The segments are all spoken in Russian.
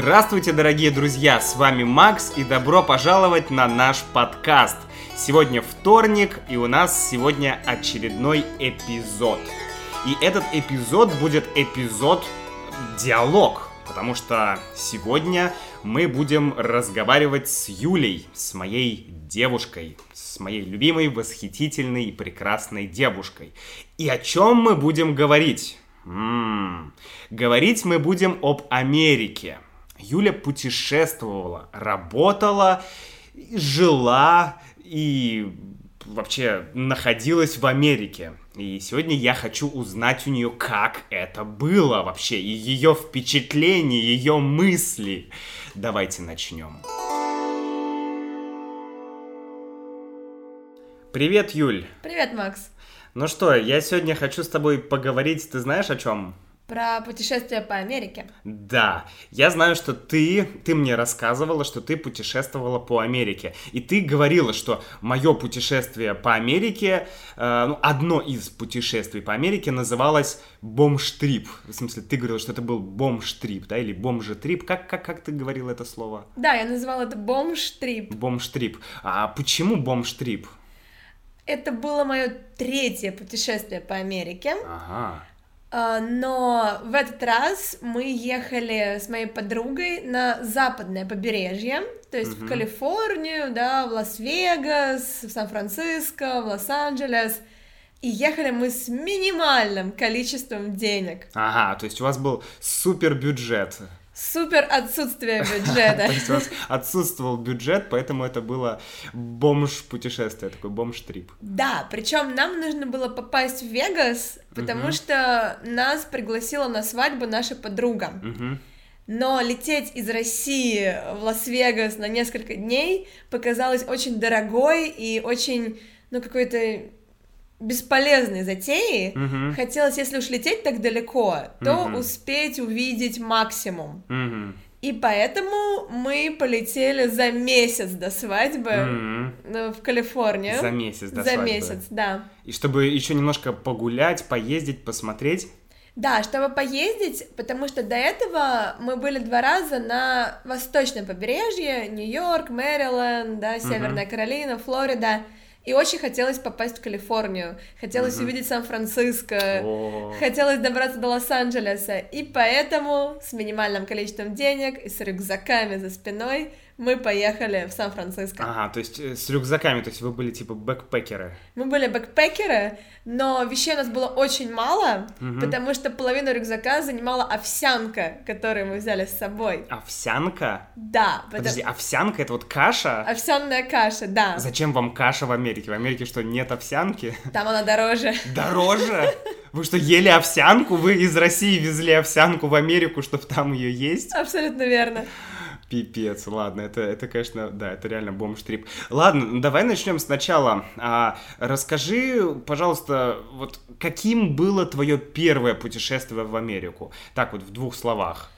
Здравствуйте, дорогие друзья! С вами Макс и добро пожаловать на наш подкаст. Сегодня вторник, и у нас сегодня очередной эпизод. И этот эпизод будет эпизод диалог, потому что сегодня мы будем разговаривать с Юлей, с моей девушкой, с моей любимой, восхитительной и прекрасной девушкой. И о чем мы будем говорить? М-м-м. Говорить мы будем об Америке. Юля путешествовала, работала, жила и вообще находилась в Америке. И сегодня я хочу узнать у нее, как это было вообще, и ее впечатления, ее мысли. Давайте начнем. Привет, Юль. Привет, Макс. Ну что, я сегодня хочу с тобой поговорить, ты знаешь о чем? Про путешествие по Америке. Да, я знаю, что ты, ты мне рассказывала, что ты путешествовала по Америке. И ты говорила, что мое путешествие по Америке, э, ну, одно из путешествий по Америке называлось бомж-трип. В смысле, ты говорила, что это был бомж-трип, да, или бомжа-трип. Как, как, как ты говорила это слово? Да, я называла это бомж-трип. Бомж-трип. А почему бомж-трип? Это было мое третье путешествие по Америке. Ага. А, но в этот раз мы ехали с моей подругой на западное побережье, то есть Мгм. в Калифорнию, да, в Лас-Вегас, в Сан-Франциско, в Лос-Анджелес. И ехали мы с минимальным количеством денег. Ага, то есть у вас был супер бюджет. Супер отсутствие То бюджета. есть у вас отсутствовал бюджет, поэтому это было бомж-путешествие, такой бомж-трип. Да, причем нам нужно было попасть в Вегас, потому что нас пригласила на свадьбу наша подруга. Но лететь из России в Лас-Вегас на несколько дней показалось очень дорогой и очень, ну, какой-то бесполезной затеей. Мгм. Хотелось, если уж лететь так далеко, то Мгм. успеть увидеть максимум. Мгм. И поэтому мы полетели за месяц до свадьбы ну, в Калифорнию. За месяц до За свадьбы. месяц, да. И чтобы еще немножко погулять, поездить, посмотреть. Да, чтобы поездить, потому что до этого мы были два раза на восточном побережье, Нью-Йорк, Мэриленд, да, Северная Каролина, Флорида, и очень хотелось попасть в Калифорнию, хотелось Мгм. увидеть Сан-Франциско, О. хотелось добраться до Лос-Анджелеса, и поэтому с минимальным количеством денег и с рюкзаками за спиной мы поехали в Сан-Франциско. Ага, то есть э, с рюкзаками, то есть вы были типа бэкпекеры. Мы были бэкпекеры, но вещей у нас было очень мало, Мгм. потому что половину рюкзака занимала овсянка, которую мы взяли с собой. Овсянка? Да, потому- Подожди, овсянка это вот каша? овсяная каша, да. Зачем вам каша в Америке? В Америке что, нет овсянки? Там она дороже. Дороже? Вы что, ели овсянку? Вы из России везли овсянку в Америку, чтобы там ее есть? Абсолютно верно. Пипец, ладно, это, это, конечно, да, это реально бомж-трип. Ладно, ну давай начнем сначала. А, расскажи, пожалуйста, вот каким было твое первое путешествие в Америку? Так вот, в двух словах.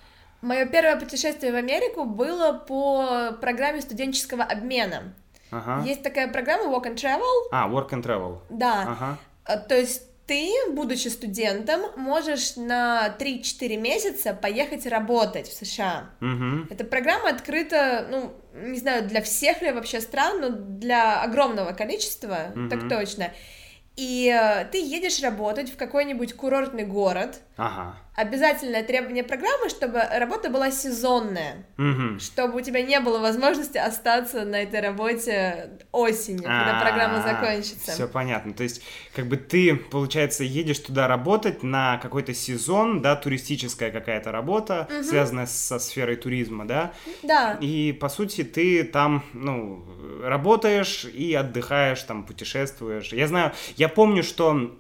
Мое первое путешествие в Америку было по программе студенческого обмена. Ага. Есть такая программа Walk and Travel, А, work and travel. да. Ага. А, То есть ты, будучи студентом, можешь на 3-4 месяца поехать работать в США. Мгм. Эта программа открыта, ну, не знаю, для всех ли вообще стран, но для огромного количества, Мгм. так точно. И э, ты едешь работать в какой-нибудь курортный город. Ага. Обязательное требование программы, чтобы работа была сезонная, Мгм. чтобы у тебя не было возможности остаться на этой работе осенью, когда программа закончится. Все понятно. То есть, как бы ты, получается, едешь туда работать на какой-то сезон, да, туристическая какая-то работа, связанная со сферой туризма, да, Да, и, по сути, ты там, ну, работаешь и отдыхаешь, там, путешествуешь. Я знаю, я помню, что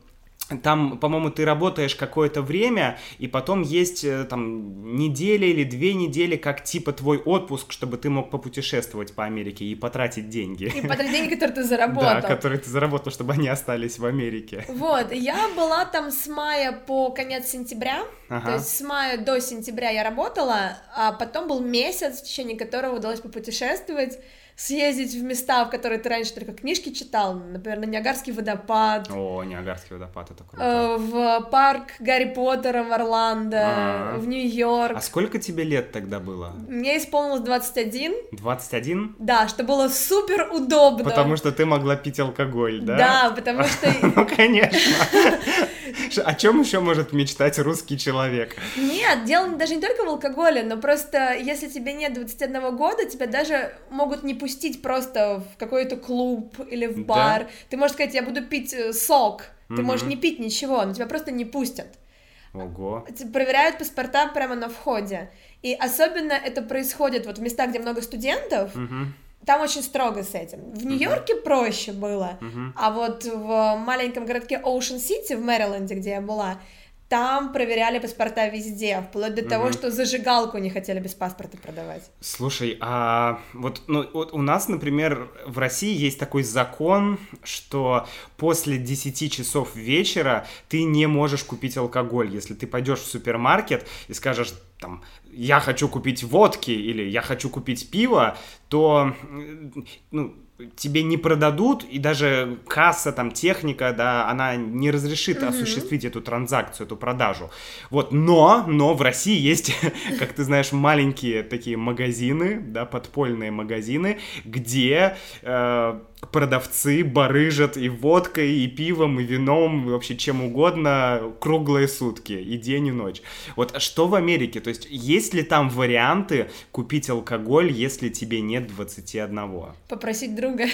там, по-моему, ты работаешь какое-то время, и потом есть э, там неделя или две недели, как типа твой отпуск, чтобы ты мог попутешествовать по Америке и потратить деньги. и потратить деньги, которые ты заработал. Да, которые ты заработал, чтобы они остались в Америке. Вот, я была там с мая по конец сентября, Ага. то есть с мая до сентября я работала, а потом был месяц, в течение которого удалось попутешествовать съездить в места, в которые ты раньше только книжки читал, например, на Ниагарский водопад. О, Ниагарский водопад, это круто. Э, в парк Гарри Поттера в Орландо, А-а-а. в Нью-Йорк. А сколько тебе лет тогда было? Мне исполнилось 21. 21? Да, что было супер удобно. Потому что ты могла пить алкоголь, да? Да, потому что... Ну, конечно. О чем еще может мечтать русский человек? Нет, дело даже не только в алкоголе, но просто если тебе нет 21 года, тебя даже могут не пустить просто в какой-то клуб или в бар. Да? Ты можешь сказать, я буду пить э, сок. Ты угу. можешь не пить ничего, но тебя просто не пустят. Ого. Проверяют паспорта прямо на входе. И особенно это происходит вот в местах, где много студентов. Угу там очень строго с этим. В Нью-Йорке uh-huh. проще было, uh-huh. а вот в маленьком городке Оушен-Сити в Мэриленде, где я была, там проверяли паспорта везде, вплоть до mm-hmm. того, что зажигалку не хотели без паспорта продавать. Слушай, а вот, ну, вот у нас, например, в России есть такой закон, что после 10 часов вечера ты не можешь купить алкоголь. Если ты пойдешь в супермаркет и скажешь, там, я хочу купить водки или я хочу купить пиво, то, ну, тебе не продадут, и даже касса, там, техника, да, она не разрешит mm-hmm. осуществить эту транзакцию, эту продажу. Вот, но, но в России есть, как ты знаешь, маленькие такие магазины, да, подпольные магазины, где э, продавцы барыжат и водкой, и пивом, и вином, и вообще чем угодно круглые сутки, и день, и ночь. Вот что в Америке? То есть есть ли там варианты купить алкоголь, если тебе нет 21? Попросить друга.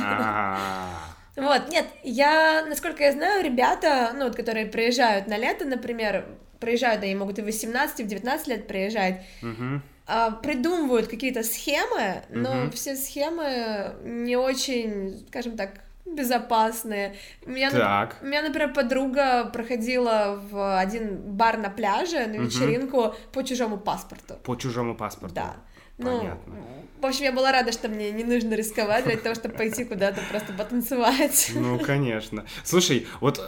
А. Вот, нет, я, насколько я знаю, ребята, ну, вот, которые приезжают на лето, например, приезжают, они могут и в 18, и в 19 лет приезжать, угу придумывают какие-то схемы, но угу. все схемы не очень, скажем так, безопасные. У меня, так. у меня, например, подруга проходила в один бар на пляже на вечеринку угу. по чужому паспорту. По чужому паспорту. Да. Ну, Понятно. в общем, я была рада, что мне не нужно рисковать для того, чтобы пойти куда-то просто потанцевать. Ну, конечно. Слушай, вот э,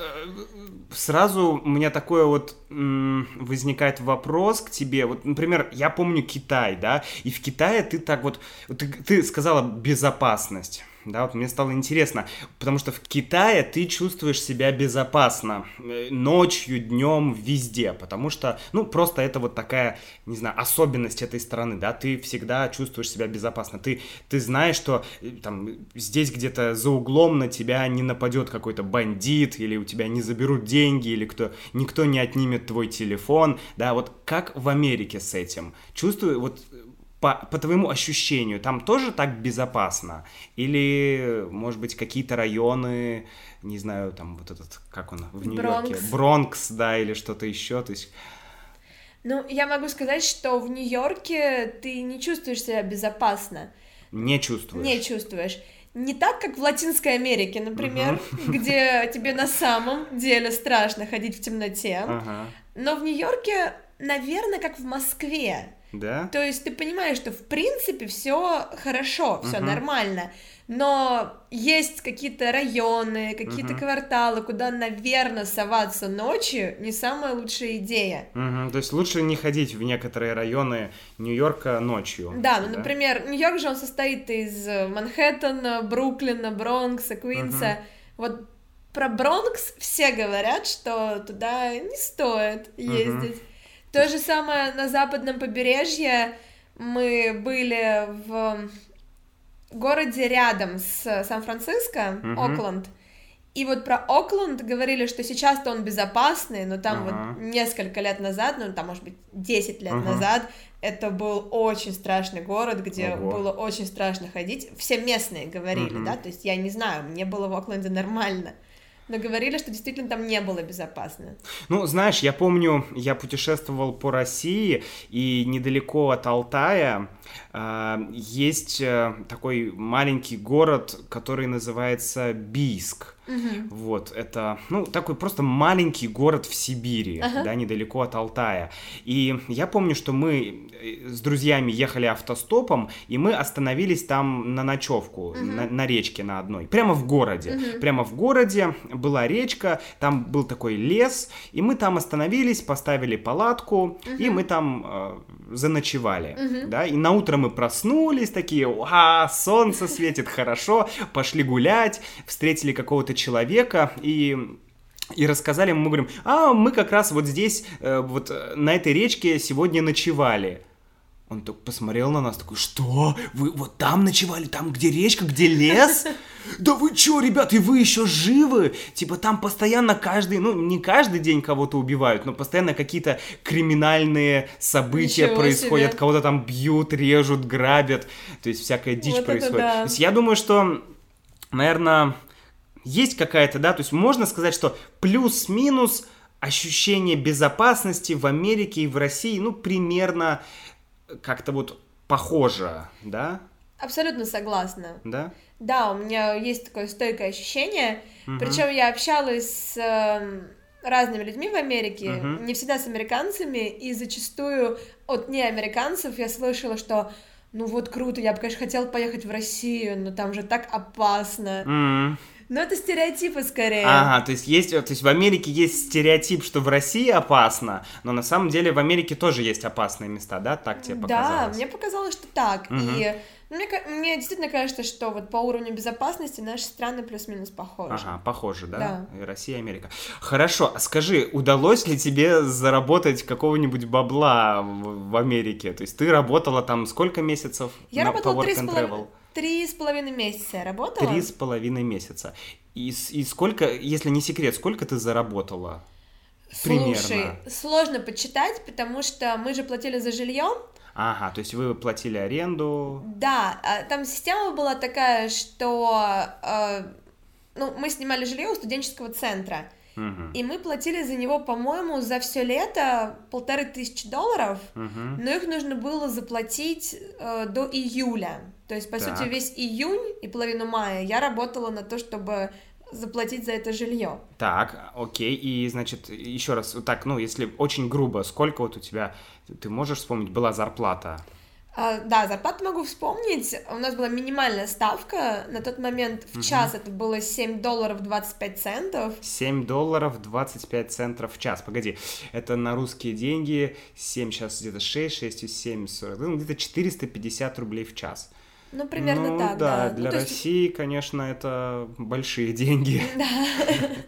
сразу у меня такой вот возникает вопрос к тебе. Вот, например, я помню Китай, да, и в Китае ты так вот, ты, ты сказала безопасность да, вот мне стало интересно, потому что в Китае ты чувствуешь себя безопасно э, ночью, днем, везде, потому что, ну, просто это вот такая, не знаю, особенность этой страны, да, ты всегда чувствуешь себя безопасно, ты, ты знаешь, что э, там здесь где-то за углом на тебя не нападет какой-то бандит, или у тебя не заберут деньги, или кто, никто не отнимет твой телефон, да, вот как в Америке с этим? Чувствую, вот по, по твоему ощущению, там тоже так безопасно? Или, может быть, какие-то районы, не знаю, там вот этот, как он, в Нью-Йорке? Бронкс. Бронкс, да, или что-то еще, то есть... Ну, я могу сказать, что в Нью-Йорке ты не чувствуешь себя безопасно. Не чувствуешь? Не чувствуешь. Не так, как в Латинской Америке, например, uh-huh. где тебе на самом деле страшно ходить в темноте. Uh-huh. Но в Нью-Йорке, наверное, как в Москве. Да? То есть ты понимаешь, что в принципе все хорошо, все угу. нормально, но есть какие-то районы, какие-то угу. кварталы, куда, наверное, соваться ночью не самая лучшая идея. Угу. То есть лучше не ходить в некоторые районы Нью-Йорка ночью. Да, ну, да? например, Нью-Йорк же он состоит из Манхэттена, Бруклина, Бронкса, Квинса. Угу. Вот про Бронкс все говорят, что туда не стоит ездить. Угу. То же самое на западном побережье. Мы были в городе рядом с Сан-Франциско, uh-huh. Окленд. И вот про Окленд говорили, что сейчас-то он безопасный, но там uh-huh. вот несколько лет назад, ну там, может быть, 10 лет uh-huh. назад, это был очень страшный город, где uh-huh. было очень страшно ходить. Все местные говорили, uh-huh. да, то есть я не знаю, мне было в Окленде нормально. Но говорили, что действительно там не было безопасно. Ну, знаешь, я помню, я путешествовал по России, и недалеко от Алтая есть э, такой маленький город, который называется Бийск. Угу. Вот, это, ну, такой просто маленький город в Сибири, ага. да, недалеко от Алтая. И я помню, что мы э, с друзьями ехали автостопом, и мы остановились там на ночевку, угу. на, на речке на одной, прямо в городе. Угу. Прямо в городе была речка, там был такой лес, и мы там остановились, поставили палатку, угу. и мы там заночевали, да, и на утро мы проснулись такие, а, солнце светит хорошо, пошли гулять, встретили какого-то человека и и рассказали, мы говорим, а мы как раз вот здесь, э, вот э, на этой речке сегодня ночевали. Он так посмотрел на нас, такой, что? Вы вот там ночевали, там, где речка, где лес? Да вы чё, ребят, и вы еще живы? Типа там постоянно каждый, ну не каждый день кого-то убивают, но постоянно какие-то криминальные события Ничего происходят, себе. кого-то там бьют, режут, грабят, то есть всякая дичь Вот происходит. да. То есть я думаю, что, наверное, есть какая-то, да, то есть можно сказать, что плюс-минус ощущение безопасности в Америке и в России, ну, примерно как-то вот похоже, да? Абсолютно согласна. Да? Да, у меня есть такое стойкое ощущение. Причем я общалась с эм, разными людьми в Америке, Мгм. не всегда с американцами, и зачастую от неамериканцев я слышала, что ну вот круто, я бы, конечно, хотела поехать в Россию, но там же так опасно. М. Но это стереотипы скорее. Ага, то есть есть, то есть в Америке есть стереотип, что в России опасно, но на самом деле в Америке тоже есть опасные места, да? Так тебе Да, показалось? мне показалось, что так. Мгм. И мне, ка- мне действительно кажется, что вот по уровню безопасности наши страны плюс-минус похожи. Ага, похоже, да? Да. И Россия, и Америка. Хорошо, а скажи, удалось ли тебе заработать какого-нибудь бабла в, в Америке? То есть ты работала там сколько месяцев Я на, работала три с, and полов- Travel? Три с половиной месяца я работала. Три с половиной месяца. И, и сколько, если не секрет, сколько ты заработала? Слушай, примерно. сложно подсчитать, потому что мы же платили за жилье. Ага, то есть вы платили аренду. Да, а там система была такая, что э, ну, мы снимали жилье у студенческого центра. Мгм, И мы платили за него, по-моему, за все лето полторы тысячи долларов, мгм. но их нужно было заплатить э, до июля. То есть, по Так. сути, весь июнь и половину мая я работала на то, чтобы заплатить за это жилье. Так, окей, и значит, еще раз, так, ну, если очень грубо, сколько вот у тебя, ты можешь вспомнить, была зарплата? А, да, зарплату могу вспомнить. У нас была минимальная ставка. На тот момент в час это было 7 долларов 25 центов. 7 долларов 25 центов в час. Погоди, это на русские деньги 7, сейчас где-то 6, 6 и 7, 40, ну, где-то 450 рублей в час. Ну, примерно ну, так, да. да. Ну, для есть- России, конечно, это большие деньги.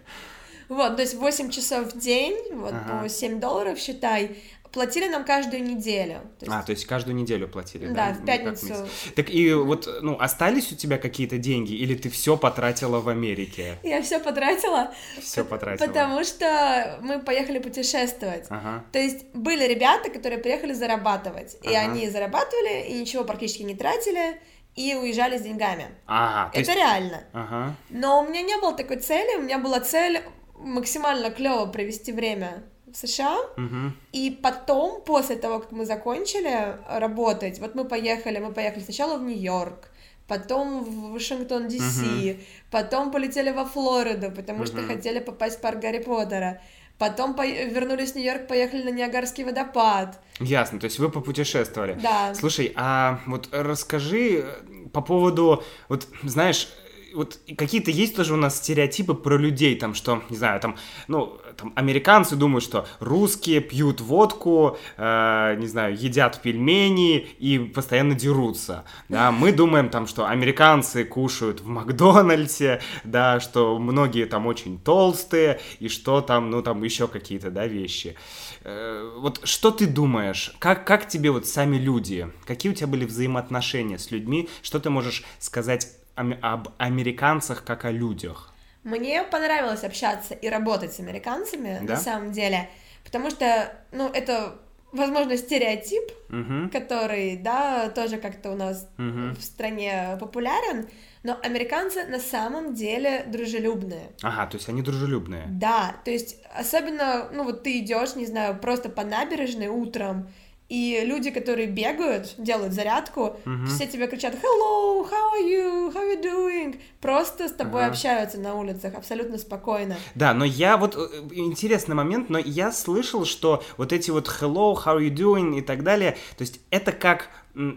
Вот, то есть 8 часов в день, вот Ага. по 7 долларов, считай. Платили нам каждую неделю. То есть, А, то есть каждую неделю платили, да? да, в пятницу. Так и вот, ну, остались у тебя какие-то деньги, или ты все потратила в Америке? Я все потратила, Все потратила? потому что мы поехали путешествовать. Ага. То есть были ребята, которые приехали зарабатывать, и Ага. они зарабатывали, и ничего практически не тратили, и уезжали с деньгами. Ага, то Это есть... реально. Ага. Но у меня не было такой цели, у меня была цель максимально клево провести время в США, Мгм. и потом, после того, как мы закончили работать, вот мы поехали, мы поехали сначала в Нью-Йорк, потом в Вашингтон, Ди-Си, потом полетели во Флориду, потому что Мгм. хотели попасть в парк Гарри Поттера, потом по- вернулись в Нью-Йорк, поехали на Ниагарский водопад, Ясно, то есть вы попутешествовали. да. Слушай, а вот расскажи э, по поводу, вот знаешь, вот какие-то есть тоже у нас стереотипы про людей, там, что, не знаю, там, ну, там, американцы думают, что русские пьют водку, э, не знаю, едят пельмени и постоянно дерутся, да, мы думаем там, что американцы кушают в Макдональдсе, да, что многие там очень толстые, и что там, ну, там еще какие-то, да, вещи. Э, Вот что ты думаешь? Как, как тебе вот сами люди? Какие у тебя были взаимоотношения с людьми? Что ты можешь сказать об американцах как о людях? Мне понравилось общаться и работать с американцами, Да? на самом деле, потому что, ну, это, возможно, стереотип, Мгм. который, да, тоже как-то у нас Мгм. в стране популярен, но американцы на самом деле дружелюбные. Ага, то есть они дружелюбные. Да, то есть особенно, ну вот ты идешь, не знаю, просто по набережной утром, и люди, которые бегают, делают зарядку, Мгм. все тебе кричат «Hello, how are you? How are you doing?» Просто с тобой Ага. общаются на улицах абсолютно спокойно. Да, но я вот, э, интересный момент, но я слышал, что вот эти вот hello, how are you doing и так далее, то есть это как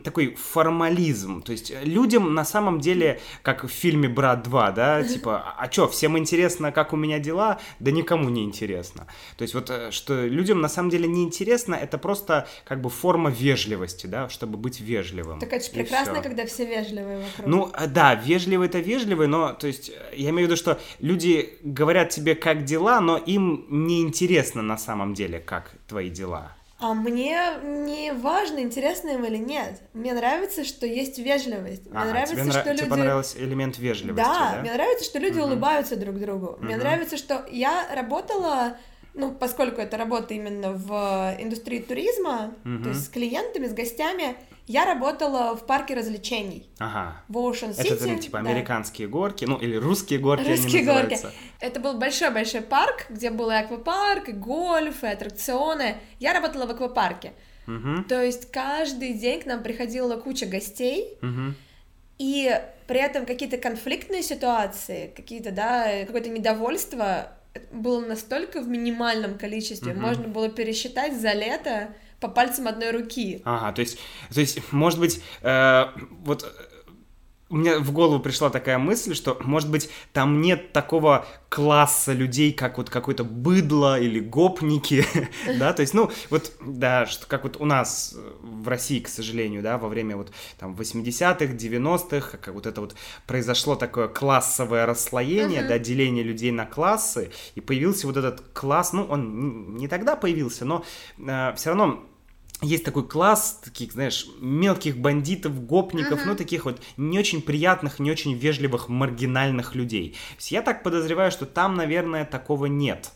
такой формализм. То есть людям на самом деле, как в фильме «Брат 2», да, типа, а чё, всем интересно, как у меня дела? Да никому не интересно. То есть вот, э, что людям на самом деле не интересно, это просто как бы форма вежливости, да, чтобы быть вежливым. Так это же прекрасно, всё. когда все вежливые вокруг. Ну, э, да, вежливый это вежливый, но, то есть, э, я имею в виду, что люди говорят тебе, как дела, но им не интересно на самом деле, как твои дела. А мне не важно, интересно им или нет. Мне нравится, что есть вежливость. Мне ага, нравится, тебе нра- что люди... Тебе понравился элемент вежливости, да? Да, мне нравится, что люди угу. улыбаются друг другу. Мне угу. нравится, что я работала ну, поскольку это работа именно в индустрии туризма, угу. то есть с клиентами, с гостями, я работала в парке развлечений. Ага. В Ocean City. Это, ну, типа, да. американские горки, ну, или русские горки Русские горки. Это был большой-большой парк, где был и аквапарк, и гольф, и аттракционы. Я работала в аквапарке. Угу. То есть каждый день к нам приходила куча гостей, угу. и при этом какие-то конфликтные ситуации, какие-то, да, какое-то недовольство было настолько в минимальном количестве, угу. можно было пересчитать за лето по пальцам одной руки. Ага, то есть, то есть, может быть, э, вот у меня в голову пришла такая мысль, что, может быть, там нет такого класса людей, как вот какой-то быдло или гопники, да, то есть, ну, вот, да, что, как вот у нас в России, к сожалению, да, во время вот там 80-х, 90-х, как вот это вот произошло такое классовое расслоение, да, деление людей на классы, и появился вот этот класс, ну, он не тогда появился, но э, все равно есть такой класс таких, знаешь, мелких бандитов, гопников, uh-huh. ну, таких вот не очень приятных, не очень вежливых, маргинальных людей. Я так подозреваю, что там, наверное, такого нет.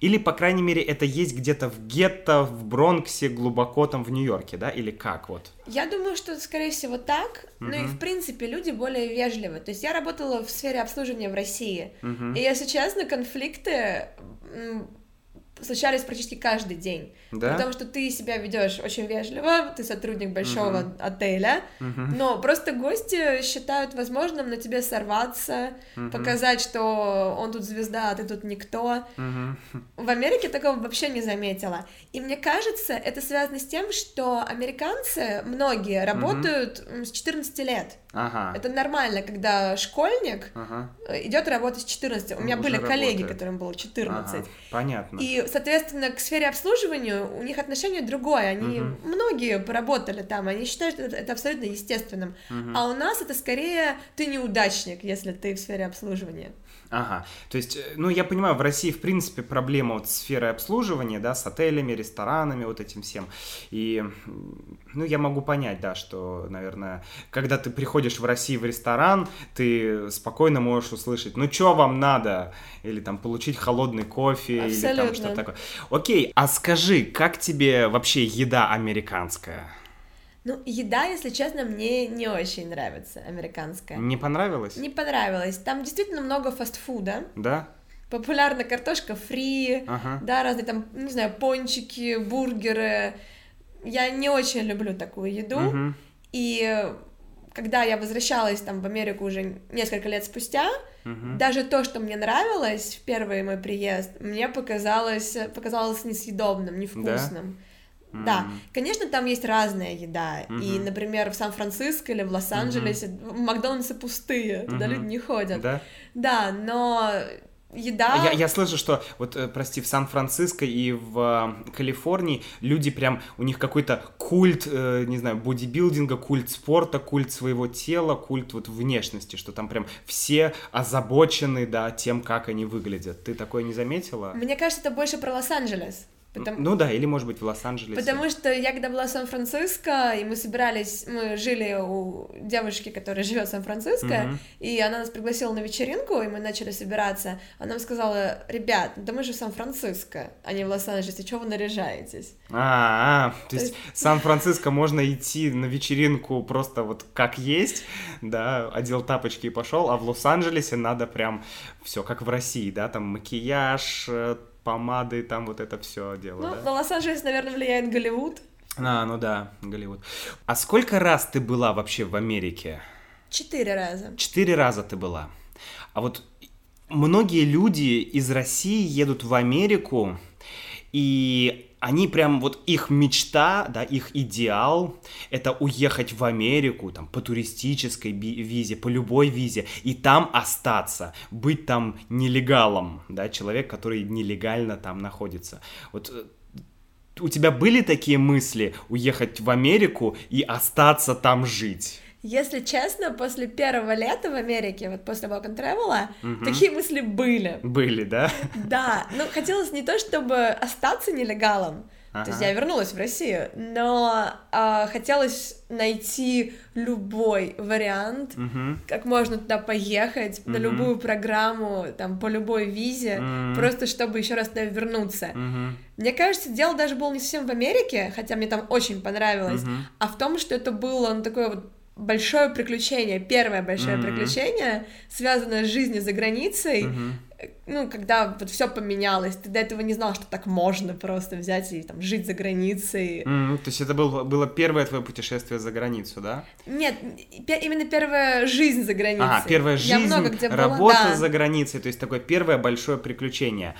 Или, по крайней мере, это есть где-то в гетто, в Бронксе, глубоко там в Нью-Йорке, да? Или как вот? Я думаю, что, скорее всего, так. Uh-huh. Ну и, в принципе, люди более вежливы. То есть я работала в сфере обслуживания в России. Uh-huh. И, если честно, конфликты случались практически каждый день. Да? Потому что ты себя ведешь очень вежливо, ты сотрудник большого uh-huh. отеля, uh-huh. но просто гости считают возможным на тебе сорваться, uh-huh. показать, что он тут звезда, а ты тут никто. Uh-huh. В Америке такого вообще не заметила. И мне кажется, это связано с тем, что американцы, многие, работают uh-huh. с 14 лет. Ага. Это нормально, когда школьник ага. идет работать с 14. У меня Он были коллеги, работает. которым было 14. Ага. Понятно. И, соответственно, к сфере обслуживания у них отношение другое. Они угу. многие поработали там, они считают это, это абсолютно естественным. Угу. А у нас это скорее ты неудачник, если ты в сфере обслуживания. Ага, то есть, э, ну, я понимаю, в России, в принципе, проблема вот с сферой обслуживания, да, с отелями, ресторанами, вот этим всем. И, ну, я могу понять, да, что, наверное, когда ты приходишь в Россию в ресторан, ты спокойно можешь услышать, ну, что вам надо? Или там получить холодный кофе, Абсолютно. или там что-то такое. Окей, а скажи, как тебе вообще еда американская? Ну, еда, если честно, мне не очень нравится, американская. Не понравилось? Не понравилось. Там действительно много фастфуда. Да? Популярна картошка фри, ага. да, разные там, не знаю, пончики, бургеры. Я не очень люблю такую еду. Угу. И когда я возвращалась там в Америку уже несколько лет спустя, угу. даже то, что мне нравилось в первый мой приезд, мне показалось, показалось несъедобным, невкусным. Да? Да, конечно, там есть разная еда. Mm-hmm. И, например, в Сан-Франциско или в Лос-Анджелесе mm-hmm. Макдональдсы пустые, туда mm-hmm. люди не ходят. Да? Да, но еда... Я, я слышу, что, вот, э, прости, в Сан-Франциско и в э, Калифорнии люди прям, у них какой-то культ, э, не знаю, бодибилдинга, культ спорта, культ своего тела, культ вот внешности, что там прям все озабочены, да, тем, как они выглядят. Ты такое не заметила? Мне кажется, это больше про Лос-Анджелес. Потому... Ну да, или может быть в Лос-Анджелесе. Потому что я когда была в Сан-Франциско, и мы собирались, мы жили у девушки, которая живет в Сан-Франциско, mm-hmm. и она нас пригласила на вечеринку, и мы начали собираться. Она нам сказала, ребят, да мы же в Сан-Франциско, а не в Лос-Анджелесе, чего вы наряжаетесь? А, -а, -а то есть в Сан-Франциско можно идти на вечеринку просто вот как есть, да, одел тапочки и пошел, а в Лос-Анджелесе надо прям все как в России, да, там макияж, э, помады, там вот это все дело. Ну, да? на Лос-Анджелес, наверное, влияет Голливуд. А, ну да, Голливуд. А сколько раз ты была вообще в Америке? Четыре раза. Четыре раза ты была. А вот многие люди из России едут в Америку, и они прям вот их мечта, да, их идеал, это уехать в Америку, там, по туристической визе, по любой визе, и там остаться, быть там нелегалом, да, человек, который нелегально там находится. Вот э, у тебя были такие мысли уехать в Америку и остаться там жить? Если честно, после первого лета в Америке, вот после Walk and Travel, угу. такие мысли были. Были, да? Да, ну хотелось не то, чтобы остаться нелегалом, Ага. То есть я вернулась в Россию, но а, хотелось найти любой вариант, угу. как можно туда поехать, угу. на любую программу, там, по любой визе, угу. просто чтобы еще раз туда вернуться. Угу. Мне кажется, дело даже было не совсем в Америке, хотя мне там очень понравилось, угу. а в том, что это было ну, такое вот большое приключение, первое большое mm-hmm. приключение, связанное с жизнью за границей, mm-hmm ну, когда вот все поменялось, ты до этого не знал, что так можно просто взять и там жить за границей. Mm, то есть это был, было первое твое путешествие за границу, да? Нет, именно первая жизнь за границей. А, первая жизнь, Я много где работа была, да. за границей, то есть такое первое большое приключение.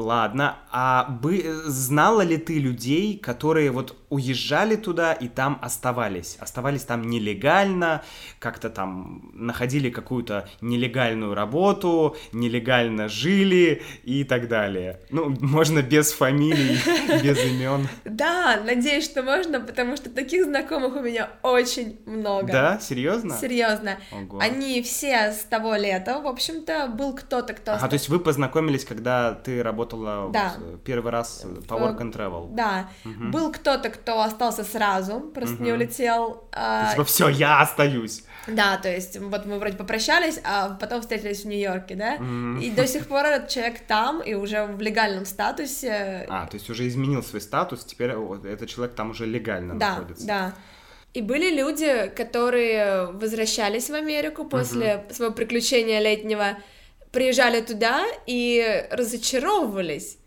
Ладно, а бы, знала ли ты людей, которые вот уезжали туда и там оставались? Оставались там нелегально, как-то там находили какую-то нелегальную работу, нелегально жили и так далее. Ну, можно без фамилий, без имен. Да, надеюсь, что можно, потому что таких знакомых у меня очень много. Да, серьезно? Серьезно. Они все с того лета, в общем-то, был кто-то, кто... Ага, то есть вы познакомились, когда ты работал работала да. вот, первый раз по Work and Travel. Да. Угу. Был кто-то, кто остался сразу, просто угу. не улетел. А... Типа, все, я остаюсь. Да, то есть вот мы вроде попрощались, а потом встретились в Нью-Йорке, да, mm и до сих пор этот человек там и уже в легальном статусе. А, то есть уже изменил свой статус, теперь этот человек там уже легально да, находится. Да, и были люди, которые возвращались в Америку после mm своего приключения летнего, приезжали туда и разочаровывались,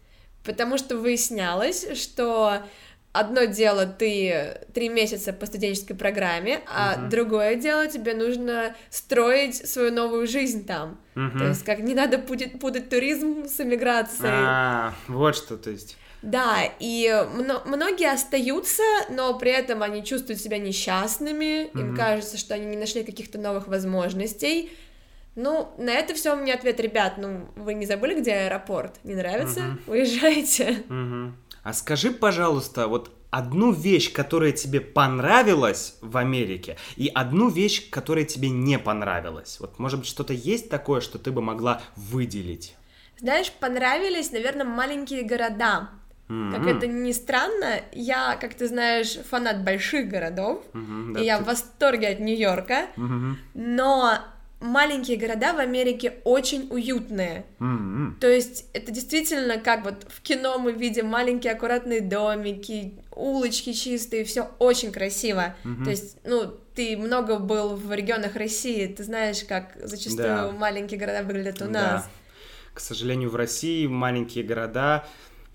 потому что выяснялось, что одно дело ты три месяца по студенческой программе, а uh-huh. другое дело тебе нужно строить свою новую жизнь там. Uh-huh. То есть как не надо путать, путать туризм с эмиграцией. А, вот что, то есть. Да, и многие остаются, но при этом они чувствуют себя несчастными, uh-huh. им кажется, что они не нашли каких-то новых возможностей. Ну, на это все у меня ответ, ребят, ну, вы не забыли, где аэропорт? Не нравится? Угу. Уезжайте. Угу. А скажи, пожалуйста, вот одну вещь, которая тебе понравилась в Америке, и одну вещь, которая тебе не понравилась. Вот, может быть, что-то есть такое, что ты бы могла выделить? Знаешь, понравились, наверное, маленькие города. Mm-hmm. Как это ни странно, я, как ты знаешь, фанат больших городов, mm-hmm, и я ты... в восторге от Нью-Йорка, mm-hmm. но маленькие города в Америке очень уютные. Mm-hmm. То есть это действительно как вот в кино мы видим маленькие аккуратные домики, улочки чистые, все очень красиво. Mm-hmm. То есть, ну, ты много был в регионах России, ты знаешь, как зачастую да. маленькие города выглядят у да. нас. К сожалению, в России маленькие города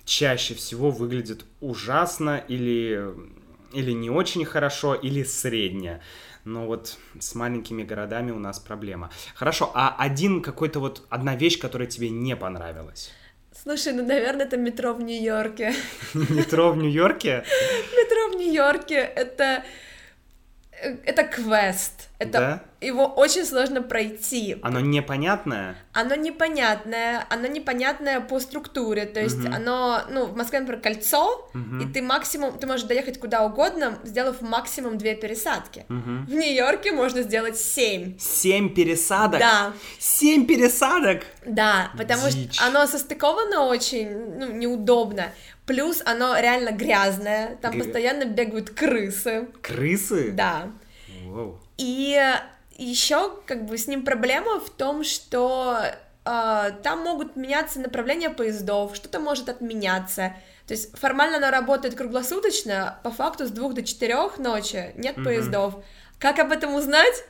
чаще всего выглядят ужасно или, или не очень хорошо, или средне но вот с маленькими городами у нас проблема. Хорошо, а один какой-то вот, одна вещь, которая тебе не понравилась? Слушай, ну, наверное, это метро в Нью-Йорке. Метро в Нью-Йорке? Метро в Нью-Йорке — это... Это квест. Это да? его очень сложно пройти. Оно непонятное? Оно непонятное, оно непонятное по структуре, то есть угу. оно, ну, в Москве, например, кольцо, угу. и ты максимум, ты можешь доехать куда угодно, сделав максимум две пересадки. Угу. В Нью-Йорке можно сделать семь. Семь пересадок? Да. Семь пересадок? Да, потому Дичь. что оно состыковано очень, ну, неудобно. Плюс оно реально грязное, там Г... постоянно бегают крысы. Крысы? Да. Воу. И еще как бы с ним проблема в том, что э, там могут меняться направления поездов, что-то может отменяться. То есть формально оно работает круглосуточно, по факту с двух до четырех ночи нет mm-hmm. поездов. Как об этом узнать?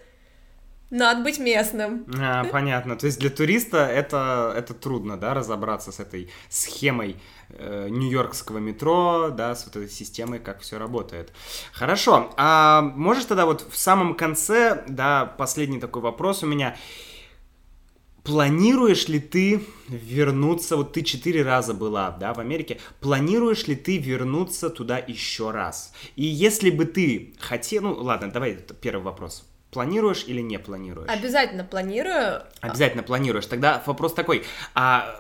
Надо быть местным. А, понятно. То есть для туриста это, это трудно, да, разобраться с этой схемой э, нью-йоркского метро, да, с вот этой системой, как все работает. Хорошо. А можешь тогда вот в самом конце, да, последний такой вопрос у меня. Планируешь ли ты вернуться, вот ты четыре раза была, да, в Америке, планируешь ли ты вернуться туда еще раз? И если бы ты хотел, ну ладно, давай первый вопрос. Планируешь или не планируешь? Обязательно планирую. Обязательно планируешь. Тогда вопрос такой, а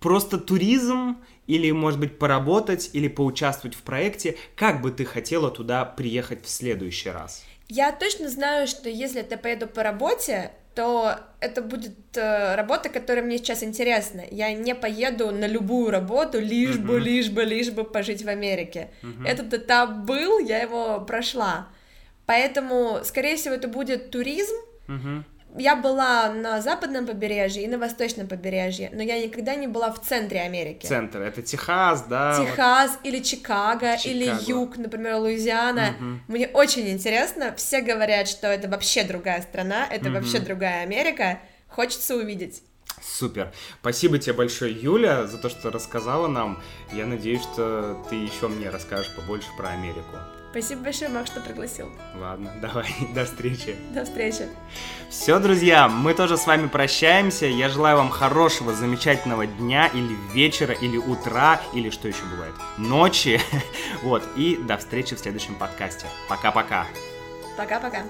просто туризм или, может быть, поработать или поучаствовать в проекте, как бы ты хотела туда приехать в следующий раз? Я точно знаю, что если я поеду по работе, то это будет э, работа, которая мне сейчас интересна. Я не поеду на любую работу, лишь бы, лишь бы, лишь бы пожить в Америке. Этот этап был, я его прошла. Поэтому, скорее всего, это будет туризм. Я была на западном побережье и на восточном побережье, но я никогда не была в центре Америки. Центр, это Техас, да? Техас вот. или Чикаго, Чикаго, или юг, например, Луизиана. Угу. Мне очень интересно. Все говорят, что это вообще другая страна, это угу. вообще другая Америка. Хочется увидеть. Супер. Спасибо тебе большое, Юля, за то, что рассказала нам. Я надеюсь, что ты еще мне расскажешь побольше про Америку. Спасибо большое, Мак, что пригласил. Ладно, давай, до встречи. До встречи. Все, друзья, мы тоже с вами прощаемся. Я желаю вам хорошего, замечательного дня или вечера, или утра, или что еще бывает, ночи. Вот, и до встречи в следующем подкасте. Пока-пока. Пока-пока.